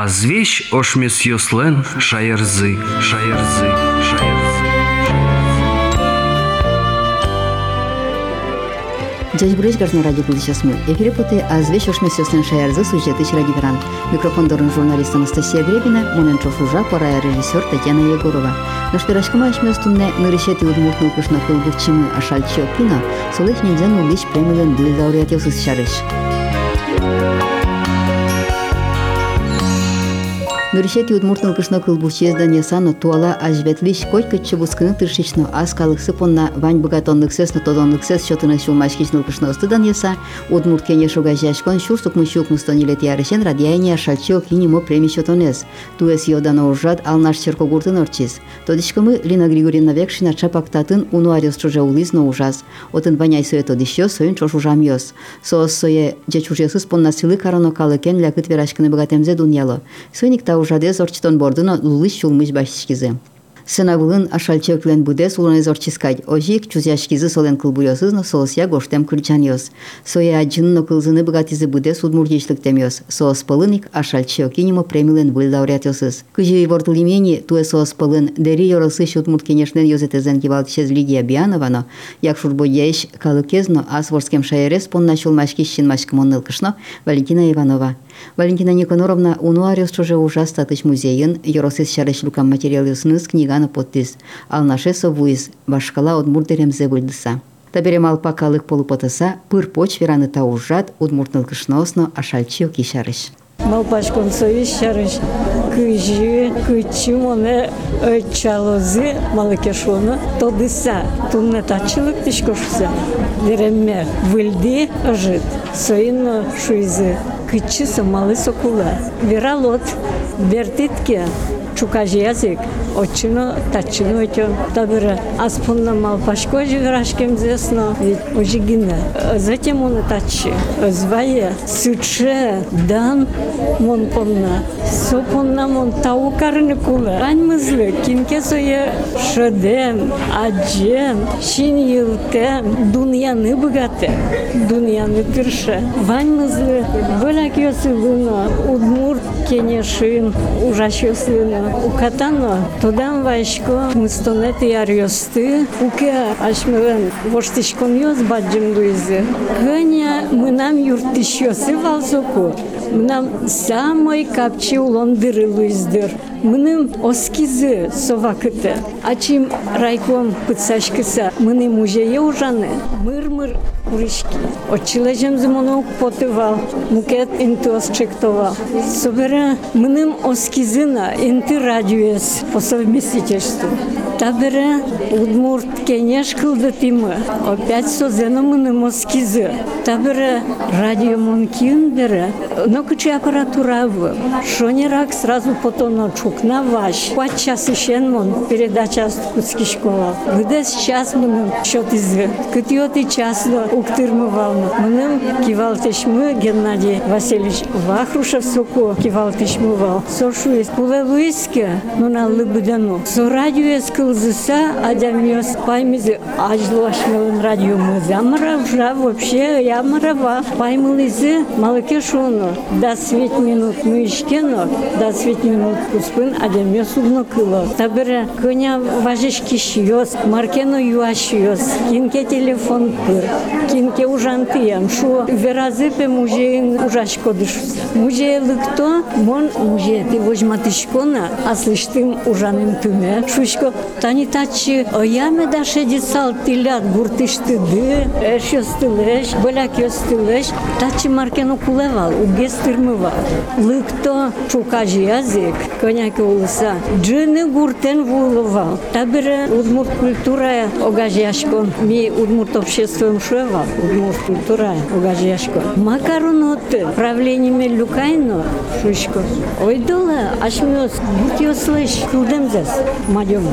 Азвещ ошмес йослен шаярзы, шаярзы, шаярзы. Дядь Брыч гажна радио был сейчас мы. Эфире поте азвещ ошмес йослен шаярзы сюжеты ради веран. Микрофон дорын журналист Анастасия Гребина, Моненчов Ужа, пора режиссер Татьяна Егорова. Наш пирашкама ошмес тунне нырышети удмуртну кышна кылгывчимы ашальчо кино, солых нельзян улич премиялен был лауреативсыз шарыш. Нуришет Юдмуртын кышно кылбухчезда несано туала ажветлиш койка чебускыны тыршично аскалыксы понна вань богатонлыксес нотодонлыксес счетына шулмашкичныл кышно стыдан еса Удмурт кене шуга жашкон шурсук мышук мустонилет ярышен радиайния шальчок и преми счетонес. Туэс йодана уржат алнаш черкогуртын орчис. Тодичкамы Лина Григорьевна векшина чапактатын уну арес чуже улизно ужас. Отын ваняй сое тодищо соин чош ужам йос. Соос сое джечужесус понна силы карано калыкен лякыт верашкыны богатемзе дуньяло. Сойник тау ужаде зорчтон бордуно лулыш чулмыш башчизы. Сынавылын ашальчеклен буде сулоне зорчискать. Ожик чузяшкизы солен кылбуйосызно солосья гоштем крючаньос. Соя аджынно кылзыны богатизы буде судмурдичлыктемьос. Соос пылыник ашальче кинемо премилен выл лауреатёсыз. Кыжи вортулимени туе соос пылын дери йоросы шутмурт кенешнен йозетезен кивалтчез Лидия Биановано, як шурбояиш калыкезно асворскем шаерес понначул машкищин машкымон кышно Валентина Иванова. Валентина Никоноровна Унуариус чуже ужас татыч музейын Йоросис шарыш лукам материалисыныз книганы подтис. Алнашеса вуиз башкала одмурдеремзе гульдыса. Таберем алпакалык полупотаса пыр поч вераны таужат удмуртнылкышносно ашальчил кишарыш. Малпашкон союз шарыш кыжи, кычи моне, чалозы малыкешоны тодыса. Тумна тачылык тишкошуса. Деремме выльди ыжыт. соинно шуизы, кычы самалы сокула. Вералот бертитке чукаж язык, очино, тачино этё, табыра, аспунна мал пашко живрашкем зесно, ведь ожигина. Затем он тачи, звая, суче, дан, мон понна, сопонна мон тау карны кула. Ань мызлы, кинке сое шеден, аджен, шин йылтен, дуньяны богате, дуньяны тырше. Вань мызлы, бөлак йосылына, удмурт кенешин, ужаш йосылына, Укатано, тодан вашко, мустонет и ариосты, уке ашмевен воштишкон йоз баджим дуизе. Гыня мынам юртишьосы валзоку, мынам самой капчи улондыры луиздыр. Мыным оскизы совакыты. Ачим райком пыцашкыса, мыны музее ужаны, мыр-мыр урышки. Отчилежем зимону потывал, мукет интуос чектовал. Собера мыным оскизына, инты радиоес по совместительству. Табере удмурт кенеш кылды тимы. Опять созена мыным оскизы. Табере радио монкин бере. Но кычи аппаратура в. Шонерак сразу потом чукна ваш. Пать час ищен мон передача куцки школа. Где сейчас мыным счет из. Кытиоты час уктырмывал. Мыным кивалтышмы Геннадий Васильевич Вахрушев суку кивалтышмывал. Сошу из пуле луиске, но на лыбыдану. Со радио скылзыса, адямиос паймизы ажлуашмелын радио мызы. Амара уже вообще ямарава. Паймылызы малыке шону. Да свет минут мы ишкено, да свет минут куспын адямиос угно кыло. Табыра коня важишки шиос, маркено юашиос. Кинке телефон пыр. Кинке ужантыям. Шу веразыпе музейн ужашко дышус. Музей лыкто, мон музей ты возьматышкона, а слыштым ужаным тыме. Шушко тани тачи ояме да шедисал тилят буртышты ды, эш ёстылеш, боляк ёстылеш, тачи маркено кулевал, угестырмывал. Лыкто чукажи язык, коняки улыса, джыны гуртен вулывал. Табыра удмурт культура огажяшко, ми удмурт обществом шуевал, удмурт культура огажяшко. Макароноты, правлениями люкайно, шушко. Ой, дола, аж мёс, будь ее слышь, кудемзес, мадёма.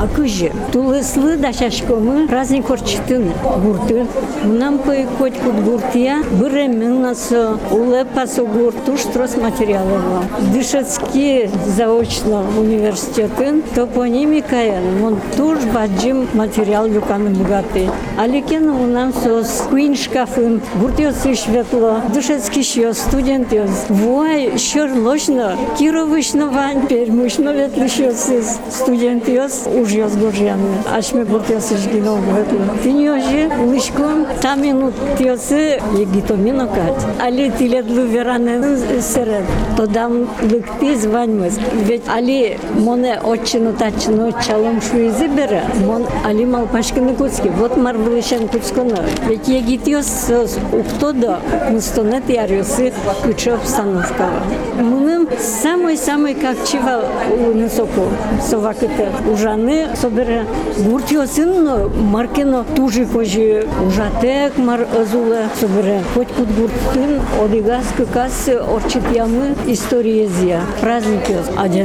А кыжы, тулыслы да шашкомы праздник орчытын гурты. Мунам пой коть кут гуртия, быре миннасо, уле пасо гурту. Штрос материалова. Дышецкий заочно университетін топонимикая, мон туж баджим материал люканы богатый. Аликен унам сос куин шкафын, гуртиосы шветло, дышецкий шьё, студент ёс. Вуай, щор лочно, кировышно вань, пермышно ветлышёсыз, студент ёс, уж ёс горжяны. Аш ме гуртиосы жгино ветло. Тиньёжи, лышком, там минут тиосы, егитомино кать. Али тиледлу вераны серед, то дам лыкти званьмыз. Ведь али моне отчину тачину чалом шуизи бере, мон али малпашкины куцки. Вот мар вылышен куцконо. Ведь егитиос уктодо, мустонет яриосы, ключо обстановка. Муним самый-самый как чива у несоку совакete ужаны собере гуртиосын но маркено тужи кожи ужатек мар азуле собере хоть кут гуртын одигас кас орчит ямы историезия праздники адемиос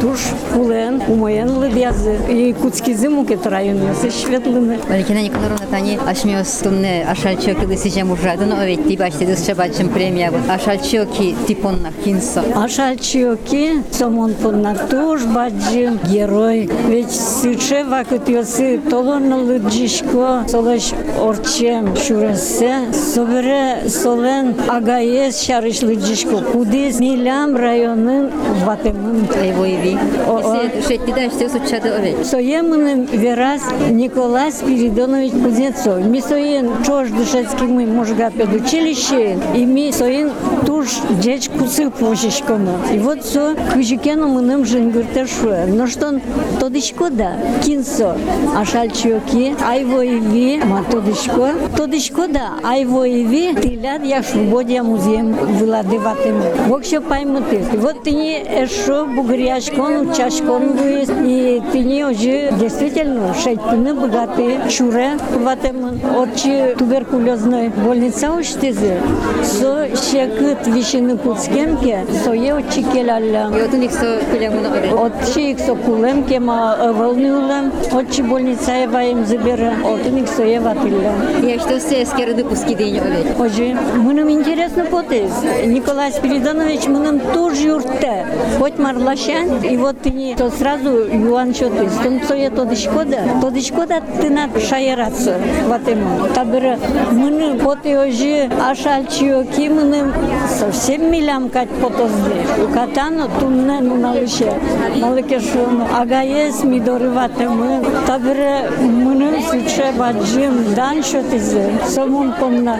туж кулен умоен лыбязы и куцкизы мукет районы светлыны Валентина Николаевна тани ашмиос тумне ашальчоки сижем ужадын оветти башти дыс шабачым премия вот ашальчоки типонна кинсо. Ашальчиоки сомон понна туж баджим герой ведь сыче вакыт йосы толон лыджишко солеш орчем шуресе собере солен агаес шарыш лыджишко кудис милям районын ватемын Айвоеви. О, о. Шетти да что сучады овет. Соемын Верас Николай Спиридонович Кузнецов. Ми соен чож душецкий мы можга педучилище, и ми соен туж деч кусы пошишконо. И вот со кыжикену мыным жингырте шуе. Но что тодишко да, кинсо, а шальчиоки, айвоеви, ма тодишко, тодишко да, айвоеви, тилят я свободия музеем владыватым. Вокщо паймыты. И вот ты не эшо бугряшкон, чашкон выезд, и ты не уже действительно шейтины богатые, чуре в этом отчи туберкулезной больница уштизе. Со шекыт вишины куцкемке, со е отчи келалля. Йотун иксо кулямуна овет. Отчи иксо кулемке ма волнюлем, отчи больница ева им забере, отын иксо ева тилля. Я что все скерды пуски день овет. Оже, мыным интересно потез. Николай Спиридонович мыным тоже юрте. Хоть марлашан, и вот ты не, то сразу юан чоты. Стонцоя то дышкода, то дышкода ты на шаяраться в этом. Табыра мыным поты оже, ашальчио ки мыным совсем милям кать потозды. У катано тунне ну налыше. Малыке шуну. Агаес ми дорыватымы. Табыра мыным сыче баджим дан шотизе. Сомон помна.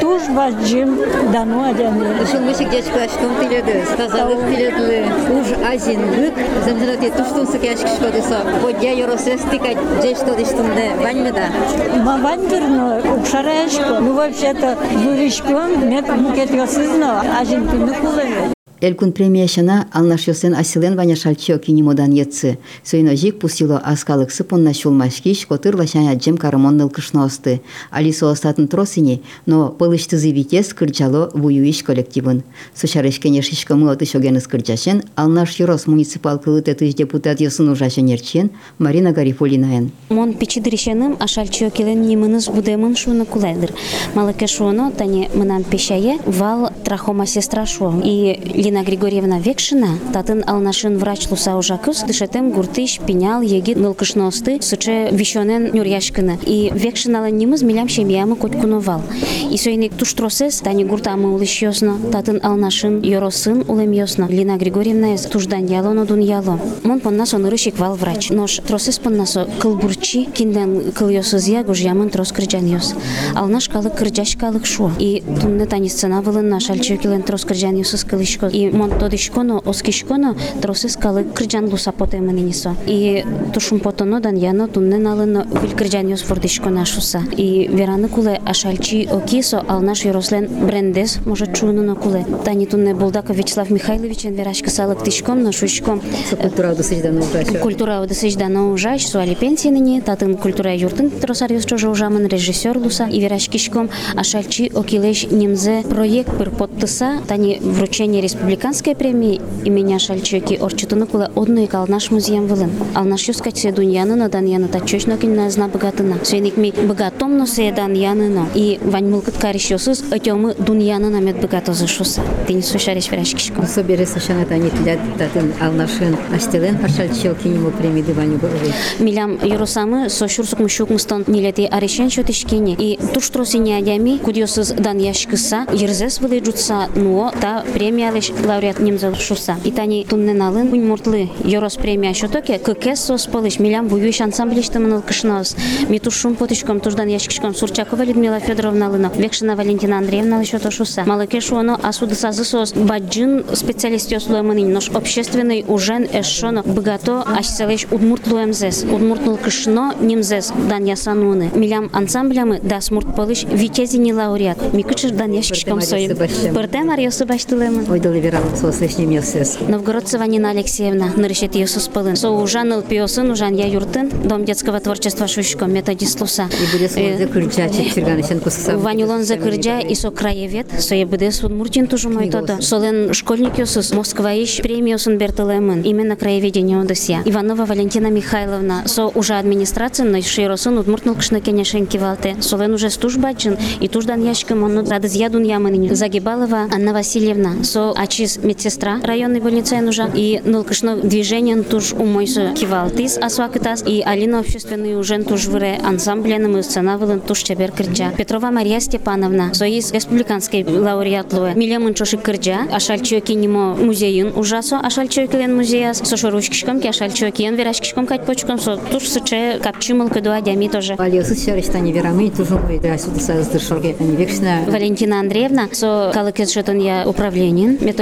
Туж баджим дану адяны. Ушул мышик дечко аштон тиледі, тазалық тиледі, уж азин азинлык замзанат туштун сыкяш кишкоды со бодя йоросес тикать жештод иштунде ваньмы да мавандыр но укшарашко ну вообще то дуришком мет мукет йосызно азин күнү Элкун премияшына алнашёсен асилен ваня шальчо кинемодан етсы. Сойножик пусило аскалык сыпонна шулмашкиш, котыр лашаня джем карамон нылкышносты. Алисо остатын тросини, но пылыштызы витес кырджало вуюиш коллективын. Сушарышкене шишкамы отышоген скырджашен, алнаш юрос муниципал кылытетыш депутат йосын ужашен ерчен Марина Гарифулинаен. Мон пичидыришеним ашальчо келен немыныз будемын шуны куледыр. Малыке шуно тане мынам пешае вал трахома сестра шуо. И Лина Григорьевна Векшина татын алнашын врач луса ужакыз дышетем гуртыш пенял егит нылкышносты суче вишонен нюряшкына. И Векшинала немыз милям шемиямы коткуновал. И сойник туштросес тани гуртамы улыш йосно, татын алнашын йоросын улем йосно. Лина Григорьевна эс туждан яло но дун яло. Мон поннас онырышик вал врач. Нош тросес поннасо кылбурчи кинден кыл йосыз я гуж ямын трос кырджан йос. Алнаш калык кырджаш калык. И тунне тани сцена вылын наш алчокилен трос кырджан йосыз кылышко. И мон тодишконо оскишконо тросес калык кырджан луса потемынинисо. И тушум потоно дан яно тунне налыно вил кырджан йос фордишко нашуса. И вераны куле ашальчи окисо алнаш йорослен брендес может чуно куле. Тани тунне Булдаков Вячеслав Михайловичен верашка салык тишком на шушком. Культура досыждан ужашо. Культура одесыч дано ужаш, суали пенсияныне, татын культура юртын тросарьос чожа ужамын режиссер луса и вераш кишком, а шальчи окилеш немзе проект пыр подтыса, тани вручение республики республиканская премия имени Ашальчоки орчутуны куле одной калнаш музеем вылын. Алнаш юскать се дуньяны на дан яны тачочно кинна зна богатына. Свеник ми богатомно се дан яны но. И вань мылкыт каришосыз өтемы дуньяны намет богатозы шуса. Ты не слышаришь врачкишко. Собере сашана тани тилят татын алнашын астелен ашальчил кинимо премии дываню головы. Милям юросамы сошурсук мушук мустон нилети арешен шотишкини. И туштроси неадями кудиосыз дан яшкыса ерзес вылы джутса но та премия лиш лауреат немзел шуса. И тани туннен алын кунь муртлы юрос премия шотоке кыкес сос пылыш милям буюш ансамблишты мыныл кышнос. Митушум потишком туждан яшкишком Сурчакова Людмила Федоровна лына. Векшина Валентина Андреевна то шуса. Малакеш уоно асуды сазы сос баджин специалист ёслуэмынын нож общественный ужен эшшоно богато ашселеш удмуртлуэмзес. Удмуртнул кышно немзес дан ясануны. Милям ансамблямы да смурт пылыш витязини лауреат. Микычыр дан яшкишком Мария соин. Себастьян. Бырте Марьосы верал сос лишним ёсес. Новгородцева Нина Алексеевна, нырышет Иисус Пылын. Со ужан Илпиосын, ужан я юртын, Дом детского творчества Шушко, методист Луса. И будет смолзе кырджа чечирганышын кусса. Ванюлон закырджа и со краевед, со ебдес Удмуртин тоже мой то Солен школьник Иисус, Москва ищ премиосын бертелемын, именно краеведение Одесия. Иванова Валентина Михайловна, со уже администрация, но широсын Удмуртнул кшнакеня шенкивалте. Солен уже стужбачин, и туждан яшкам он радыз ядун ямын. Загибалова Анна Васильевна, со ачис медсестра районной больницы нужа, и нылкышно движение туж умойсо кивалтис асвакытас, и Алина общественный ужен туж выре ансамбленым и сценавылын туж чебер кырджа. Петрова Мария Степановна, соис республиканской лауреатлуэ. Милемын чоши кырджа, ашальчо кинемо музейын ужасо, ашальчо килен музеяс, со шорушкишком, ки ашальчо киен верашкишком кать почком, со туж сыче капчимыл кыдуа дями тоже. Алиосыз шарыштани верамы тужу ойды асуды саздыр шорге. Они векшина Валентина Андреевна, со калыкет жетон я управленин, методист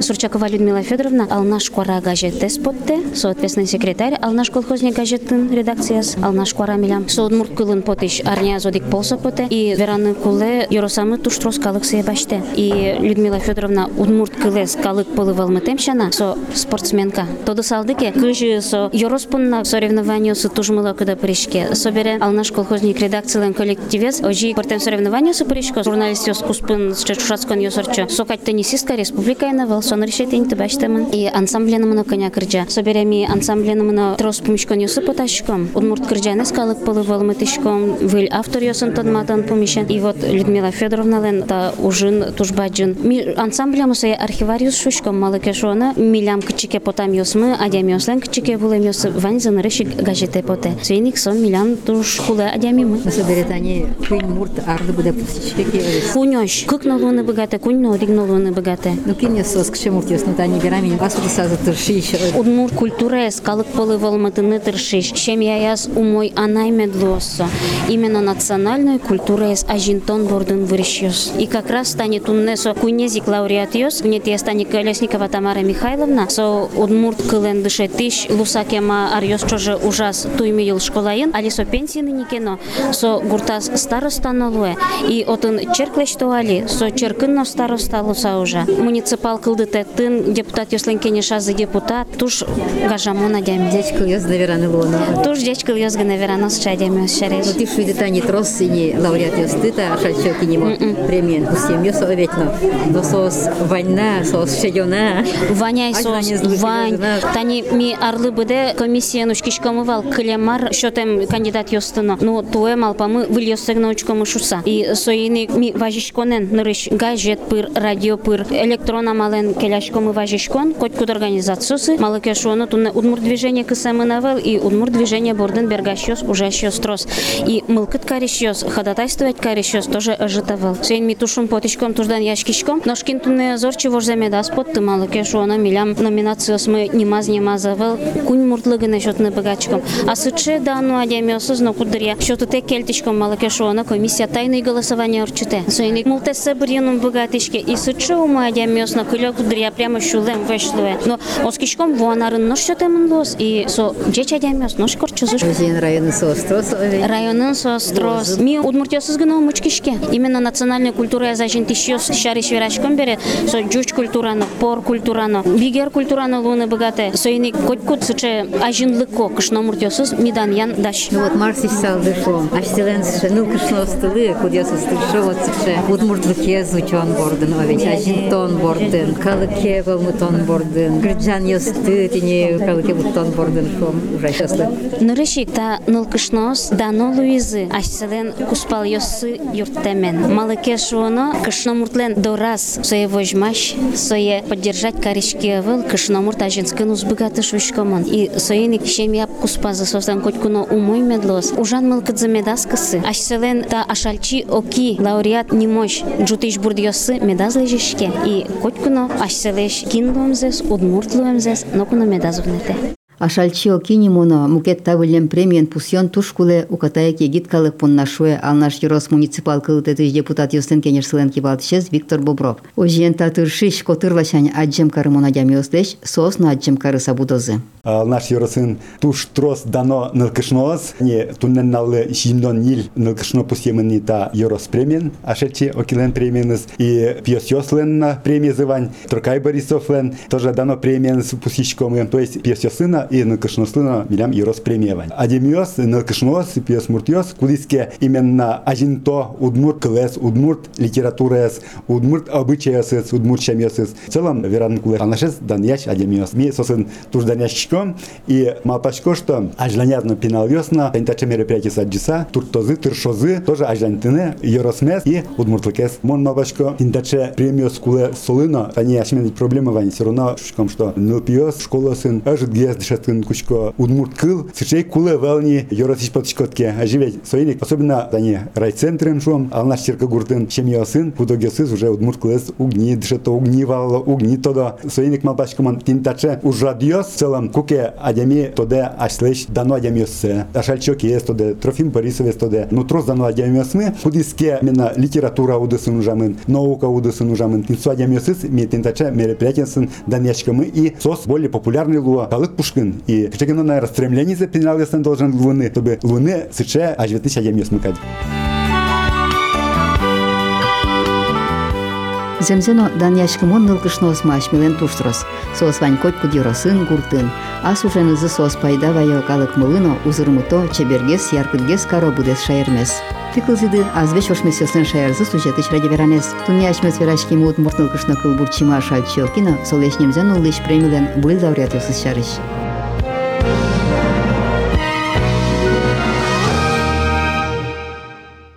Сурчакова Людмила Федоровна, Алнаш Куара газет Деспотте, соответственный секретарь Алнаш колхозник газеттын редакцияс, Алнаш Куара Милям, соудмурт кылын потиш Арня Зодик Полса поте, и Вераны Куле Юросамы туштрос калык баште. И Людмила Федоровна удмурт кылес калык пылы валмытемшана, со спортсменка. Тоды салдыке, кыжы со Юроспунна соревнованию со тужмыла куда пришке. Собере Алнаш колхозник редакциялен коллективес, ожи портем соревнованию со пришко, журналист ёс куспын с чешушацкон ёсорчо. Сокать теннисистка республикайна вел сон решит ин тебаштамын и ансамблена мына коня кырджа собереми ансамблена мына трос пумишкон юсы поташком удмурт кырджаны скалык полы волмы тишком выл автор юсын тонматан пумишен и вот людмила федоровна лен та ужин тужбаджын ми ансамбля мусая архивариус шушком малыкешона. милям кичике потам юсмы адям юслен кичике булем юсы ванзын решик газете поте свейник сон милям туш кула адямимы соберет они кын мурт арды буде пустичке кунёш кык нолуны богате кунь нолуны богате ну кине соск кше мурт ёсны тани верами асуды саздыр шиш. Удмур культура скалык полы волматыны тыршиш. Чем я яс умой анай медлосо. Именно национальной культура с ажинтон бордын вырещёс. И как раз станет уннесо кунезик лауреат ёс. Мне те станет Колесникова Тамара Михайловна. Со удмурт кылен дыше тыш лусакема арьёс чоже ужас туйми ел школайын. Али со пенсийны никено. Со гуртас старостанолуэ. И отын черклеш туали. Со черкынно староста луса уже. Муниципал кылды тын депутат ёсленкене шазы депутат. Туш гажамона дями. Дечка ёс навераны лона. Туш дечкыл ёзгы наверано с чадями шареш. Ну ты шуйды тани трос и не лауреат ёсты та шальчо кинемо премия. Усем ёсо оветно. Но сос война, сос шедёна. Ваняй сос, злый вань. Тани ми арлы быде комиссия нучкишкомывал клемар, шотем кандидат ёстыно. Ну, туэ малпамы выл ёстыгна учкомы шуса. И соини ми важишконен нырыш газет пыр, радио пыр, электрона мален келяшкомы важишкон, котькуд организациясы, малыке шуону тунне удмур движение кысамы навел и удмур движение борден бергащёс ужащёс трос. И мылкыт карищёс, ходатайствовать карищёс тоже ожитавал. Сейн ми тушум потичком туждан яшкишком, ношкин тунне зорчи ворземе да спот ты малыке шуона милям номинацияс мы немаз немазавал, кунь муртлыгыны шотны богачком. А сыче да ну адямиосыз но кудыря, шоты те кельтичком малыке шуона комиссия тайное голосование орчите. Сейник мултесе бринум богатышке и сыче ума адямиос на кылёк кудыр я прямо шулем вешлуе. Но оскишком вуанарын нош шотемын лос и со джеч адямес нош корчузуш. Өзен районы соострос. Районын сострос. Ми удмуртиосыз гына умучкишке. Именно национальная культура я зажин тишьёс шариш верашком бере. Со джуч культураны, пор культураны, бигер культураны луны богате. Со ини котькут сыче ажинлыко кышно муртиосыз мидан ян даш. Ну вот Марсич салды шо. Аштеленс ше нылкышно стылы, кудесыз тыршы вот сыкше. Удмуртлыке звучон бордын, овеч ажинтон бордын, калыке болмутон бордын, грджан ёсты, тине калыке буттон бордын шо. Ужасчаслы. Нурышик та нылкышнос дано Луизы ашселен куспал йосы юрттемен. Малыке шуоно кышномуртлен дорас сое вожмаш, сое поддержать каришкевыл кышномурт ажинскын узбыгаты шушкомон. И соеник шемьяп куспазы состан котькуно умой медлос. Ужан мылкыдзы медаскысы. Ашселен та ашальчи оки лауреат немощ джутиш бурдьосы медазлежишке. И котькуно Аш се леш киндом зес, одмуртлувам зес, много намедазовнете. Ашальчио кинимоно мукет тавылем премиен пусьон тушкуле укатая кегит калык поннашуе алнаш юрос муниципал кылытетыш депутат юстен кенерсылен кибалтышез Виктор Бобров. Ожиен татыршиш котырлашань аджем карымона дямиослеш соосна аджем кары сабудозы. А, Наш юросын туш трос дано нылкышноос, не туннен налы шиндон нил нылкышно пусьемын та юрос премиен, ашечи окилен премиеныз и пьес йослен премия зывань, Туркай Борисовлен тоже дано премиен с пусищком, то есть пьес йосына и нылкышнослына милям юрос премиевань. Адемиос, нылкышноос, пьес муртиос, кудиске именно ажинто удмурт клес, удмурт литературес, удмурт обычаясыз, удмурт шамьясыз. В целом, веран кулеш, анашез даньяш адемиос. Ми сосын туш даньяшчиком, и мапашко, что ажланязно пинал весна, таче мероприятие саджиса, туртозы, тыршозы, тоже ажлантыны, еросмес и удмуртлыкес. Мон мапашко, таче премиос куле солыно, они ашмен проблемы вань, все равно, что нылпиос, школа сын, ажит гез, дешеткин кучко, удмурт кыл, сычей куле велни, еросич подшкотке, аживет, соиник, особенно они райцентрен шум, а наш черка гуртын, чем я сын, худогесыз уже удмурт клес, угни, дешето угни вало, угни тодо, соиник мапашко, мон таче, уж радиос, в целом, куке адями тоде ашлеш дано адямиосе. Ашальчок есть тоде, Трофим Борисовец тоде. Ну трос дано адямиосмы, худиске именно литература удысын ужамын, наука удысын ужамын. Тинсу адямиосыз, ми тинтаче мероприятиясын даньячкамы и сос более популярный луа. Калык Пушкин. должен. И всеки на я сам должен луны, чтобы луны сыче, а жветыся ямью смыкать. Земзено дан яшкымон нылкышно осмаш милен туштрос. Сос вань котку диросын гуртын. Ас уже нызы сос пайда вайылкалык мылыно узырмыто чебергес яркыдгес каро будес шаермес. Тыкылзиды азвеч ошмесесен шаярзы веранес. радиверанес. Туньячмес верашки мут муртнылкышно кылбур чима шальчелкина, солешнемзен улыш премилен был лауреат юсыз шарыш. Bye.